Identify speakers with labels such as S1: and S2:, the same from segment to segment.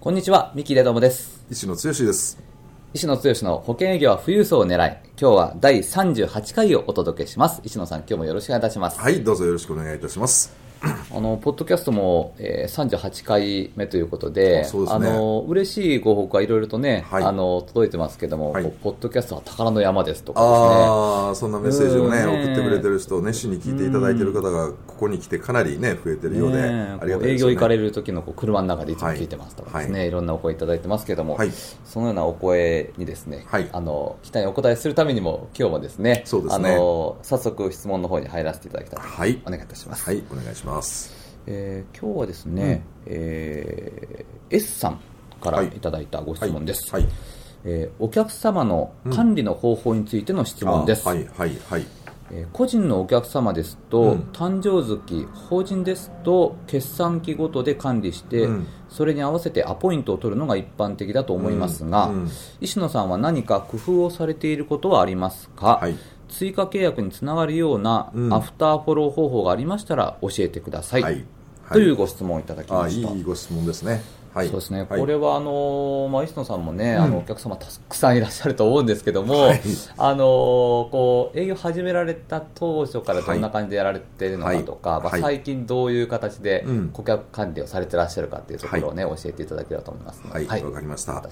S1: こんにちは三木レドモです。
S2: 石野剛です。
S1: 石野剛の保険営業は富裕層を狙い今日は第38回をお届けします。石野さん今日もよろしくお願いいたします。
S2: はいどうぞよろしくお願いいたします
S1: あのポッドキャストも、えー、38回目ということで、
S2: そうです
S1: ね、あの嬉しいご報告はいろいろとね、
S2: はい。
S1: あの届いてますけども、
S2: はい。
S1: ポッドキャストは宝の山ですとかですね。
S2: ああそんなメッセージをね
S1: うん。ね
S2: 送ってくれてる人熱心に聞いていただいてる方がここに来てかなりね増えてるようで、ありがたい
S1: 営業行かれる時のこう車の中でいつも聞いてますとかですね、、
S2: はい。
S1: ろんなお声いただいてますけども、
S2: はい。
S1: そのようなお声にですね、
S2: はい。
S1: あの期待にお答えするためにも今日もですね、
S2: そうですね。
S1: あの早速質問の方に入らせていただきたいと
S2: はい。
S1: お願いいたします。
S2: はいお願いします
S1: えー今日はですね、えー S さんからい。ただいたご質問です、
S2: はい。はい。
S1: えーお客様の管理の方法についての質問です、
S2: あはいはいはい。
S1: えー個人のお客様ですと、
S2: うん。
S1: 誕生月法人ですと決算期ごとで管理して、
S2: うん。
S1: それに合わせてアポイントを取るのが一般的だと思いますが、
S2: うん。うん。
S1: 石野さんは何か工夫をされていることはありますか、
S2: はい
S1: 追加契約につながるような
S2: うん。
S1: アフターフォロー方法がありましたら教えてください、
S2: はい。
S1: というご質問をいただき
S2: あ
S1: ました。
S2: いいご質問ですねはい。
S1: そうですね、
S2: はい。
S1: これはあのーまあ、石野さんもね、
S2: うん。
S1: あのお客様たくさんいらっしゃると思うんですけども、
S2: はい。
S1: あのーこう営業始められた当初からどんな感じでやられているのかとか、まあ、
S2: はい。はい
S1: 最近どういう形で
S2: うん。
S1: 顧客管理をされてらっしゃるかっていうところをね、教えていただければと思います。
S2: はい。わかりました。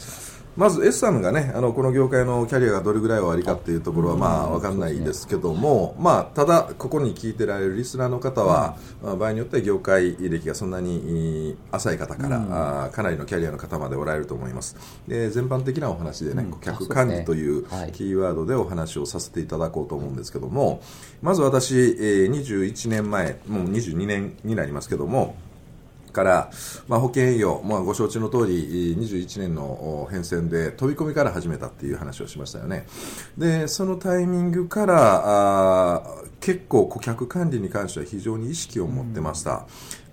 S1: ま
S2: ず S さんがねあのこの業界のキャリアがどれぐらいおありかっていうところはまあ分かんないですけども、まあ、ただここに聞いてられるリスナーの方は、まあ場合によっては業界歴がそんなにえー浅い方から、かなりのキャリアの方までおられると思いますで全般的なお話でね、
S1: うん
S2: 顧客管理というキーワードでお話をさせていただこうと思うんですけどもまず私、えー21年前もう22年になりますけどもから、まあ、保険営業、まあ、ご承知の通り、21年のお変遷で飛び込みから始めたっていう話をしましたよね。で、そのタイミングから、あー結構顧客管理に関しては非常に意識を持ってました。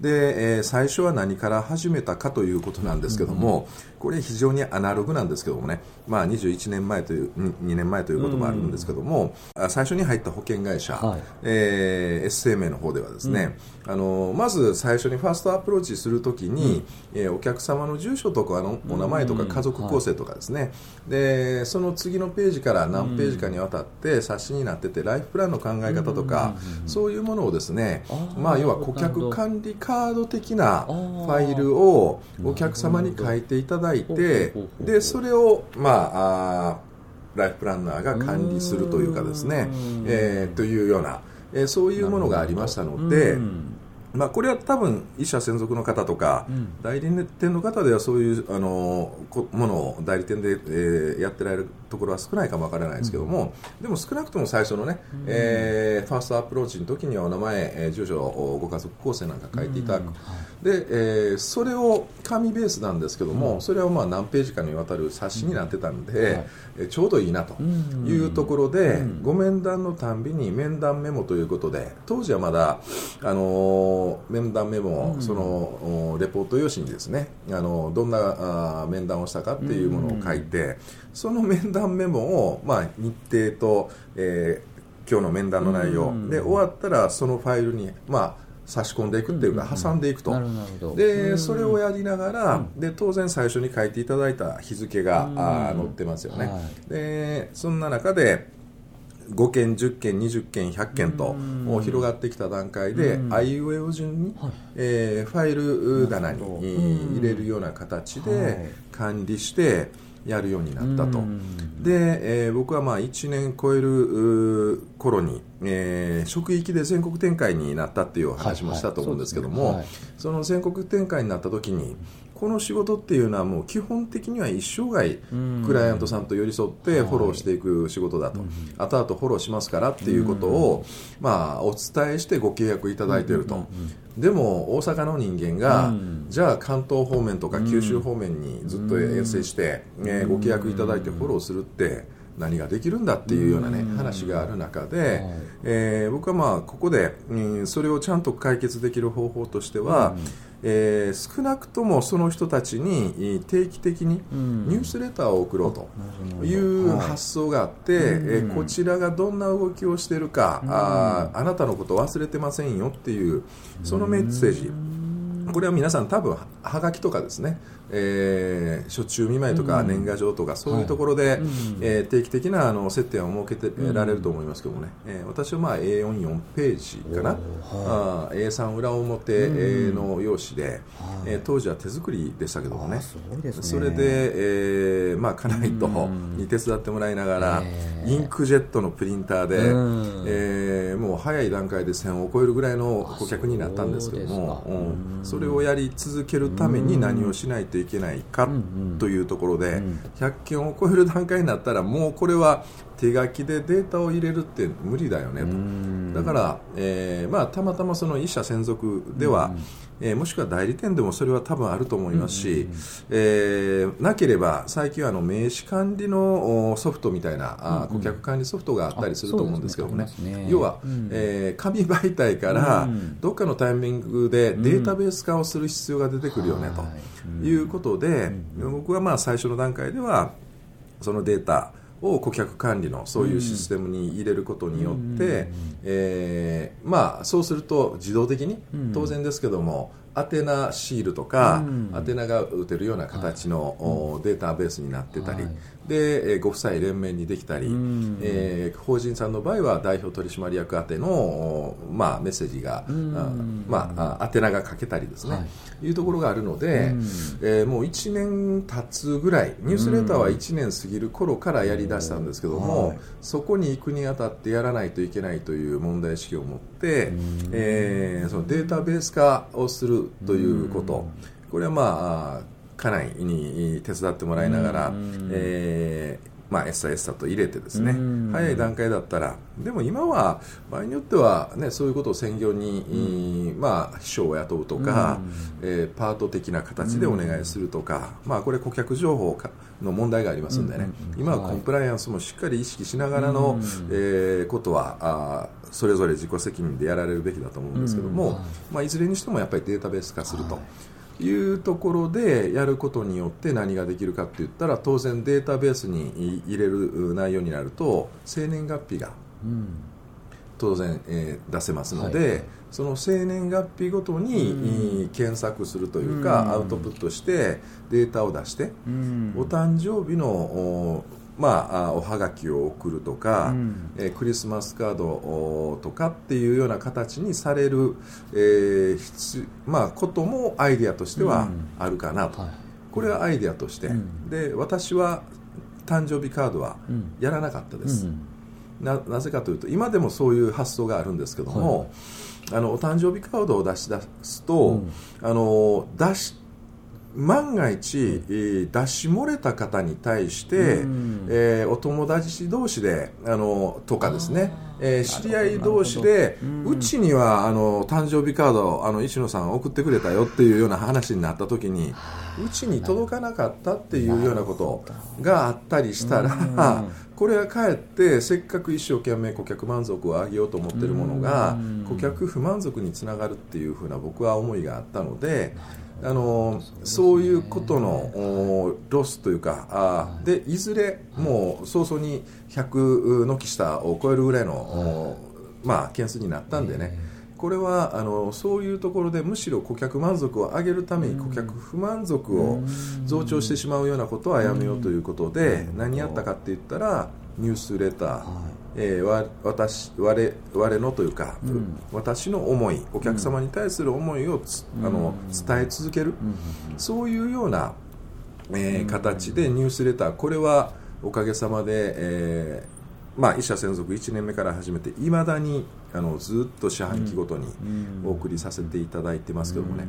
S2: で、えー最初は何から始めたかということなんですけども、これ非常にアナログなんですけどもね、まあ、21年前という、2年前ということもあるんですけども、あ最初に入った保険会社、
S1: はい。
S2: えー S 生命の方ではですね、あのまず最初にファーストアプローチするときに、えーお客様の住所とかのお名前とか
S1: うん
S2: 家族構成とかですね、でその次のページから何ページかにわたって冊子になっててライフプランの考え方とか、そういうものをですねまあ、要は顧客管理カード的なファイルをお客様に書いていただいてでそれを、まあ、ライフプランナーが管理するというかですね
S1: うん、
S2: えーというような、えーそういうものがありましたので。
S1: うん
S2: まあ、これは多分医者専属の方とか、
S1: うん。
S2: 代理店の方ではそういうあのこものを代理店で、えーやってられるところは少ないかもわからないですけども、でも少なくとも最初のね、えーファーストアプローチの時にはお名前、えー住所、ご家族構成なんか書いていただく、でえーそれを紙ベースなんですけども、それはまあ何ページかにわたる冊子になってたんで、
S1: はい。
S2: えーちょうどいいなと
S1: うん。
S2: いうところで、
S1: うん。
S2: ご面談のたんびに面談メモということで当時はまだ、あのー面談メモ、
S1: うん。
S2: そのおレポート用紙にですね、あのどんなあー面談をしたかっていうものを書いて、その面談メモを、まあ、日程と、えー今日の面談の内容、
S1: うん。
S2: で終わったらそのファイルに、まあ、差し込んでいくっていうか、
S1: うん。
S2: 挟んでいくと。でそれをやりながら、で当然最初に書いていただいた日付が、
S1: う
S2: 載ってますよね、
S1: はい。
S2: でそんな中で5件、10件、20件、100件と
S1: うん。
S2: 広がってきた段階で、
S1: うん。
S2: あいうえお順に、
S1: はい。
S2: えーファイル棚に入れるような形
S1: はい。
S2: で管理してやるようになったと。
S1: うん。
S2: で、えー僕はまあ1年超える頃に、えー職域で全国展開になったっていうお話もしたと思うんですけども、
S1: はい。はい。そ
S2: その全国展開になった時にここの仕事っていうのはもう基本的には一生涯クライアントさんと寄り添ってフォローしていく仕事だと、後々フォローしますからっていうことを、まあ、お伝えしてご契約いただいていると。でも大阪の人間が、じゃあ関東方面とか九州方面にずっと遠征して、えー、ご契約いただいてフォローするって何ができるんだっていうようなね話がある中で、えー、僕はまあここで、うん、それをちゃんと解決できる方法としては、えー、少なくともその人たちに定期的にニュースレターを送ろうという発想があって、えー、こちらがどんな動きをしているか、ああなたのこと忘れてませんよっていうそのメッセージ。これは皆さん多分はがきとかですね。えー、初中見舞いとか年賀状とか、そういうところで、はい、えー、定期的なあの接点を設けてられると思いますけどもね、えー、私はまあ A44 ページかな、はい、A3 裏表の用紙で、えー、当時は手作りでしたけどもね、ね。それで、えーまあ、家内とに手伝ってもらいながら、インクジェットのプリンターで、えー、もう早い段階で1000を超えるぐらいの顧客になったんですけども、うん、それをやり続けるために何をしないといけないかというところで、100件を超える段階になったらもうこれは手書きでデータを入れるって無理だよねと。だから、えーまあ、たまたまその一社専属では、えー、もしくは代理店でもそれは多分あると思いますし、えー、なければ最近はあの名刺管理のソフトみたいな、あ顧客管理ソフトがあったりすると思うんですけどもね、ね。要は、うん、えー、紙媒体からどっかのタイミングでデータベース化をする必要が出てくるよね、ということで、僕はまあ最初の段階ではそのデータを顧客管理のそういうシステムに入れることによって、えー、まあ、そうすると自動的に当然ですけども、宛名シールとか、宛名が打てるような形の、データベースになってたり、で、えご夫妻連名にできたり、えー、法人さんの場合は代表取締役宛ての、まあ、メッセージが、まあ、宛名が書けたりですね、はい、いうところがあるので、えー、もう1年経つぐらいニュースレターは1年過ぎる頃からやりだしたんですけども、はい、そこに行くにあたってやらないといけないという問題意識を持って、えー、そのデータベース化をするということ、これはまあ家内に手伝ってもらいながら、えーまあ、エッサエッサと入れてですね、早い段階だったら、でも今は場合によっては、ね、そういうことを専業に、まあ、秘書を雇うとか、えー、パート的な形でお願いするとか、まあ、これ顧客情報の問題がありますんでね、今はコンプライアンスもしっかり意識しながらの、えー、ことはあそれぞれ自己責任でやられるべきだと思うんですけども、まあ、いずれにしてもやっぱりデータベース化すると。いうところでやることによって何ができるかって言ったら当然データベースに入れる内容になると生年月日が当然、えー、出せますので、はい、その生年月日ごとに、検索するというか、アウトプットしてデータを出して、お誕生日のまあ、おはがきを送るとか、うん、えー、クリスマスカードとかっていうような形にされる、えーまあ、こともアイデアとしてはあるかなと、うんはい、これはアイデアとして、うん、で私は誕生日カードはやらなかったです、ななぜかというと今でもそういう発想があるんですけども、はい、あのお誕生日カードを出し出すと、あの出し万が一、えー、出し漏れた方に対して、うん、えー、お友達同士であのとかですね、えー、知り合い同士で、うちにはあの誕生日カードあの石野さん送ってくれたよっていうような話になった時にうちに届かなかったっていうようなことがあったりしたら、これはかえってせっかく一生懸命顧客満足を上げようと思ってるものが顧客不満足につながるっていうふうな僕は思いがあったので。あのそういうことのロスというかあでいずれもう早々に100のき下を超えるぐらいの、まあ、件数になったんでね、これはあのそういうところでむしろ顧客満足を上げるために顧客不満足を増長してしまうようなことはやめようということで何やったかって言ったらニュースレター、えー、わ私我我のというか、うん、私の思いお客様に対する思いをあの伝え続ける、そういうような、えー、形でニュースレター。これはおかげさまで、えーまあ、一社専属1年目から始めていまだにあのずっと四半期ごとにお送りさせていただいてますけどもね、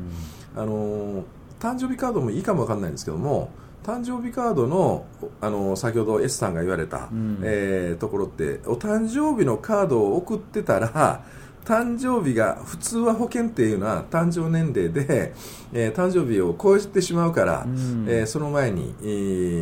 S2: あの誕生日カードもいいかもわかんないんですけども誕生日カードのあの先ほど S さんが言われた、
S1: うん。
S2: えーところってお誕生日のカードを送ってたら誕生日が普通は保険っていうのは誕生年齢で、えー誕生日を超えてしまうから、
S1: うん。
S2: えーその前に、え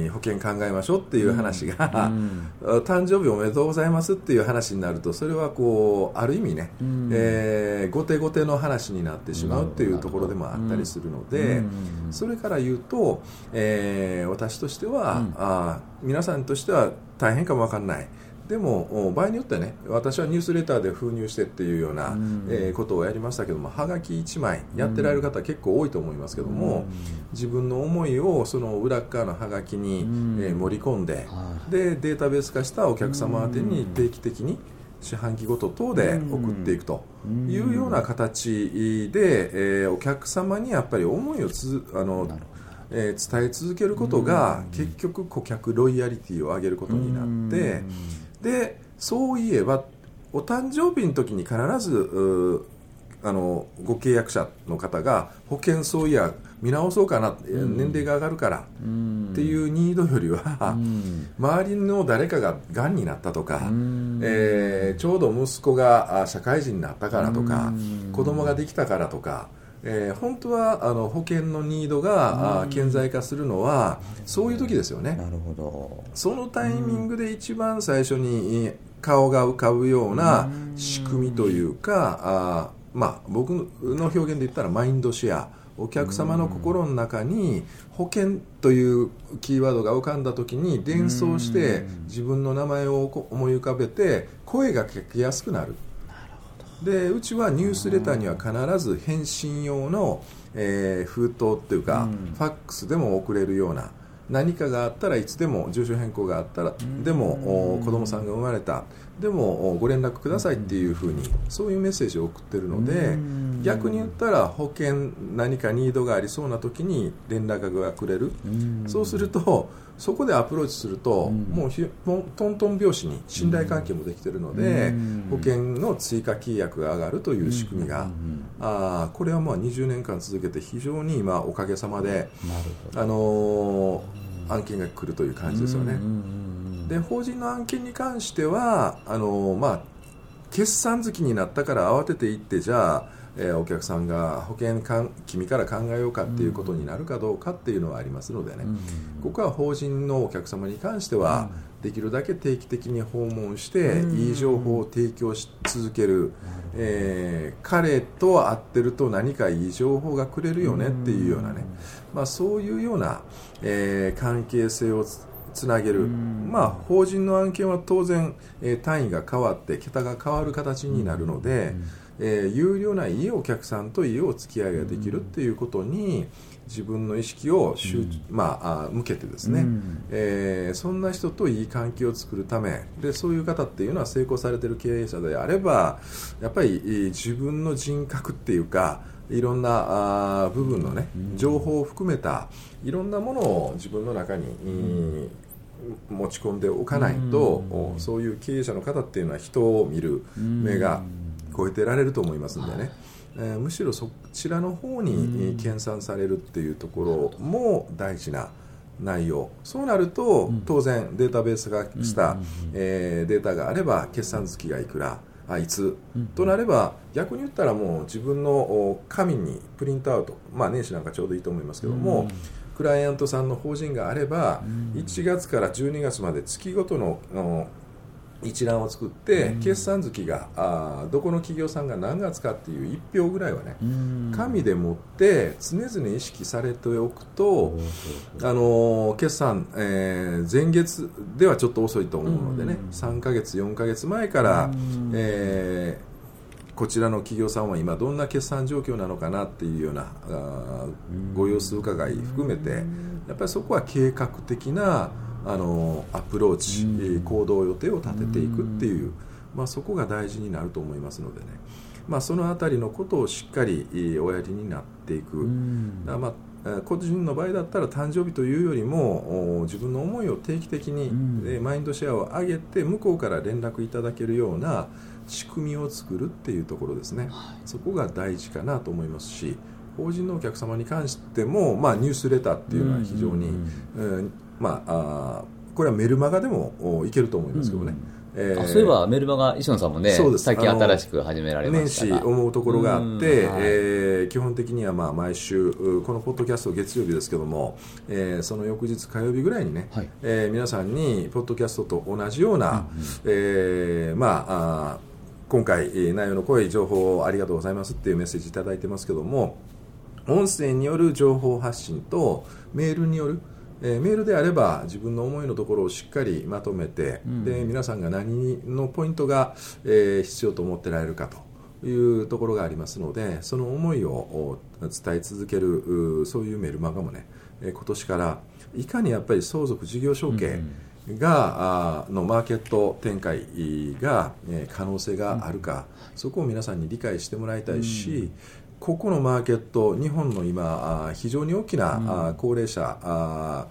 S2: ー保険考えましょうっていう話が、
S1: うん。
S2: 誕生日おめでとうございますっていう話になるとそれはこうある意味ね、
S1: うん。
S2: えー後手後手の話になってしまうっていうところでもあったりするので、
S1: うん。
S2: それから言うと、えー私としては、
S1: うん。
S2: あー皆さんとしては大変かもわかんないでもお場合によってはね私はニュースレターで封入してっていうような、
S1: うん。
S2: えーことをやりましたけどもはがき1枚やってられる方結構多いと思いますけども、自分の思いをその裏っ側のはがきに、
S1: うん。
S2: えー盛り込んで、
S1: は
S2: でデータベース化したお客様宛てに定期的に四半期ごと等で送っていくというような形で、えーお客様にやっぱり思いをつあのえー伝え続けることが結局顧客ロイヤリティを上げることになってでそういえばお誕生日の時に必ずあのご契約者の方が保険そういや見直そうかな、年齢が上がるから
S1: うん
S2: っていうニードよりは、
S1: うん。
S2: 周りの誰かががんになったとか、
S1: うん。
S2: えーちょうど息子があ社会人になったからとか、
S1: うん。
S2: 子供ができたからとか、えー本当はあの保険のニードが、あ顕在化するのはそういう時ですよね。
S1: なるほど。
S2: そのタイミングで一番最初にえー顔が浮かぶような仕組みというか、あーまあ、僕の表現で言ったらマインドシェア。お客様の心の中に保険というキーワードが浮かんだ時に連想して自分の名前をこ思い浮かべて声がかけやすくなるでうちはニュースレターには必ず返信用の、えー封筒っていうか、
S1: うん。
S2: ファックスでも送れるような何かがあったらいつでも住所変更があったらでもお子供さんが生まれたでもおご連絡くださいっていうふうにそういうメッセージを送ってるので
S1: うん。
S2: 逆に言ったら保険何かニードがありそうな時に連絡がくれる。
S1: うん。
S2: そうするとそこでアプローチすると、
S1: うん。
S2: もうひトントン拍子に信頼関係もできているので、
S1: うん。
S2: 保険の追加契約が上がるという仕組みが、
S1: うん。
S2: あーこれはまあ20年間続けて非常に今おかげさまで、あのー案件が来るという感じですよね。で法人の案件に関してはあのーまあ、決算月になったから慌てていってじゃあ、えーお客さんが保険かん君から考えようかっていうことになるかどうかっていうのはありますのでね、
S1: うん。
S2: ここは法人のお客様に関しては、できるだけ定期的に訪問して、
S1: うん。
S2: いい情報を提供し続ける、えー彼と会ってると何かいい情報がくれるよねっていうようなね、まあ、そういうような、えー関係性をつつなげる、
S1: うん。
S2: まあ、法人の案件は当然、えー単位が変わって桁が変わる形になるので、えー有料ないいお客さんといいお付き合いができるっていうことに自分の意識を集、まあ、あ向けてですね、
S1: うん。
S2: えーそんな人といい関係を作るためでそういう方っていうのは成功されてる経営者であればやっぱりえー自分の人格っていうかいろんなあー部分のね情報を含めたいろんなものを自分の中に、えー持ち込んでおかないと、おそういう経営者の方っていうのは人を見る目が超えてられると思いますんでね、えーむしろそちらの方に、えー研鑽されるっていうところも大事な内容。そうなると、当然データベースがした、えーデータがあれば決算月がいくらあいつ、となれば逆に言ったらもう自分のお紙にプリントアウト、まあ、年始なんかちょうどいいと思いますけども、クライアントさんの法人があれば、1月から12月まで月ごとのの一覧を作って、決算月があーどこの企業さんが何月かっていう1票ぐらいはね、
S1: うん。
S2: 紙で持って常々意識されておくと、あのー決算、えー前月ではちょっと遅いと思うのでね、3ヶ月、4ヶ月前から、えーこちらの企業さんは今どんな決算状況なのかなっていうようなあーご様子伺い含めてやっぱりそこは計画的なあのアプローチ、えー行動予定を立てていくっていう、まあ、そこが大事になると思いますのでね、まあ、そのあたりのことをしっかりえーおやりになっていく。だからまあえー個人の場合だったら誕生日というよりもお自分の思いを定期的に、
S1: うん。
S2: えーマインドシェアを上げて向こうから連絡いただけるような仕組みを作るっていうところですね、そこが大事かなと思いますし法人のお客様に関しても、まあ、ニュースレターっていうのは非常に、えーまあ、あこれはメルマガでもいけると思いますけどね。
S1: えー、そういえばメルマガ石野さんもね最近新しく始められました
S2: 年始思うところがあって、はい、えー、基本的にはまあ毎週このポッドキャスト月曜日ですけども、えー、その翌日火曜日ぐらいにね、はい、えー、皆さんにポッドキャストと同じような、うんうん、えー、まああ今回内容の濃い情報をありがとうございますっていうメッセージいただいてますけども音声による情報発信とメールによるえー、メールであれば自分の思いのところをしっかりまとめて、うん、で皆さんが何のポイントが、えー、必要と思ってられるかというところがありますのでその思いを伝え続けるそういうメルマガもね、えー、今年からいかにやっぱり相続事業承継が、うん、のマーケット展開が、え可能性があるか、うん、そこを皆さんに理解してもらいたいし、ここのマーケット、日本の今、非常に大きな、うん、高齢者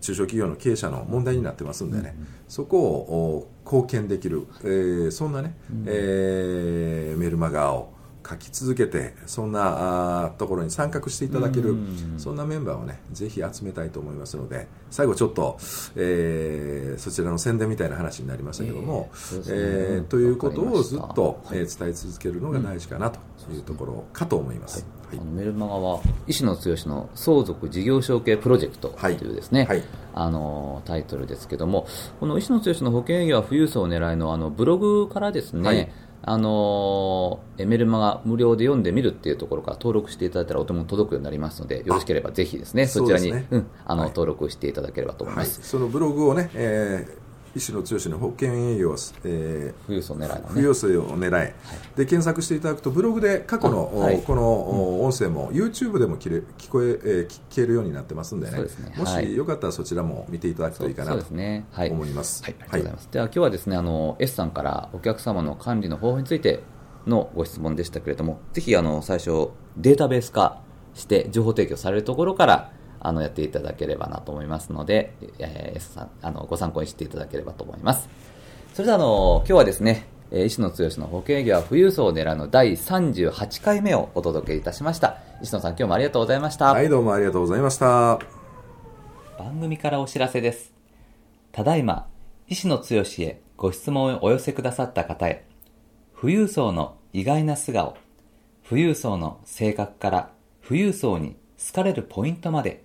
S2: 中小企業の経営者の問題になってますんでね、うん、そこを貢献できる、えー、そんなね、うん、えー、メルマガを書き続けてそんなあところに参画していただける、そんなメンバーをねぜひ集めたいと思いますので最後ちょっと、えー、そちらの宣伝みたいな話になりましたけども、えー、えー、ということをずっと、えー、伝え続けるのが大事かなというところかと思います。はい。
S1: あのメルマガは石野剛の相続事業承継プロジェクトというですね、はい。はい、あのタイトルですけどもこの石野剛の保険営業は富裕層を狙いのあのブログからですね、はい。あのメルマガ無料で読んでみるっていうところから登録していただいたらお手元届くようになりますのでよろしければぜひですねそちらに、ね、うん、あの、はい、登録していただければと思います、はい、
S2: そのブログをね、えー石野剛の保険営業、
S1: えー、富裕層狙いの、ね、
S2: 富裕層を狙い、はい、で検索していただくとブログで過去の、はい、この音声も、うん、YouTube でも聞れ聞こええー、聞けるようになってますんでね、ね、もしよかったらそちらも見ていただくといいかなと思います。
S1: はい、ありがとうございます。では今日はですねあの S さんからお客様の管理の方法についてのご質問でしたけれどもぜひあの最初データベース化して情報提供されるところからあのやっていただければなと思いますので、えー、さんあのご参考にしていただければと思います。それではあの今日はですね、えー、石野剛の保険営業は富裕層を狙うの第38回目をお届けいたしました。石野さん今日もありがとうございました。
S2: はいどうもありがとうございました。
S1: 番組からお知らせです。ただいま、石野剛へご質問をお寄せくださった方へ、富裕層の意外な素顔、富裕層の性格から富裕層に好かれるポイントまで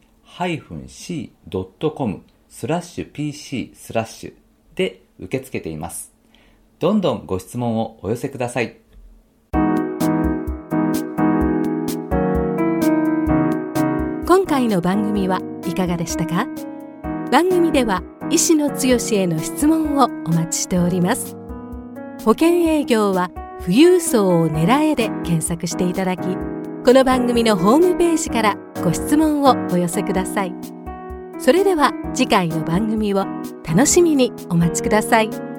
S1: -c.com スラッシュ pc スラッシュで受け付けています。どんどんご質問をお寄せください。
S3: 今回の番組はいかがでしたか？番組では医師の強への質問をお待ちしております。保険営業は富裕層を狙えで検索していただき、この番組のホームページからご質問をお寄せくださいそれでは次回の番組を楽しみにお待ちください。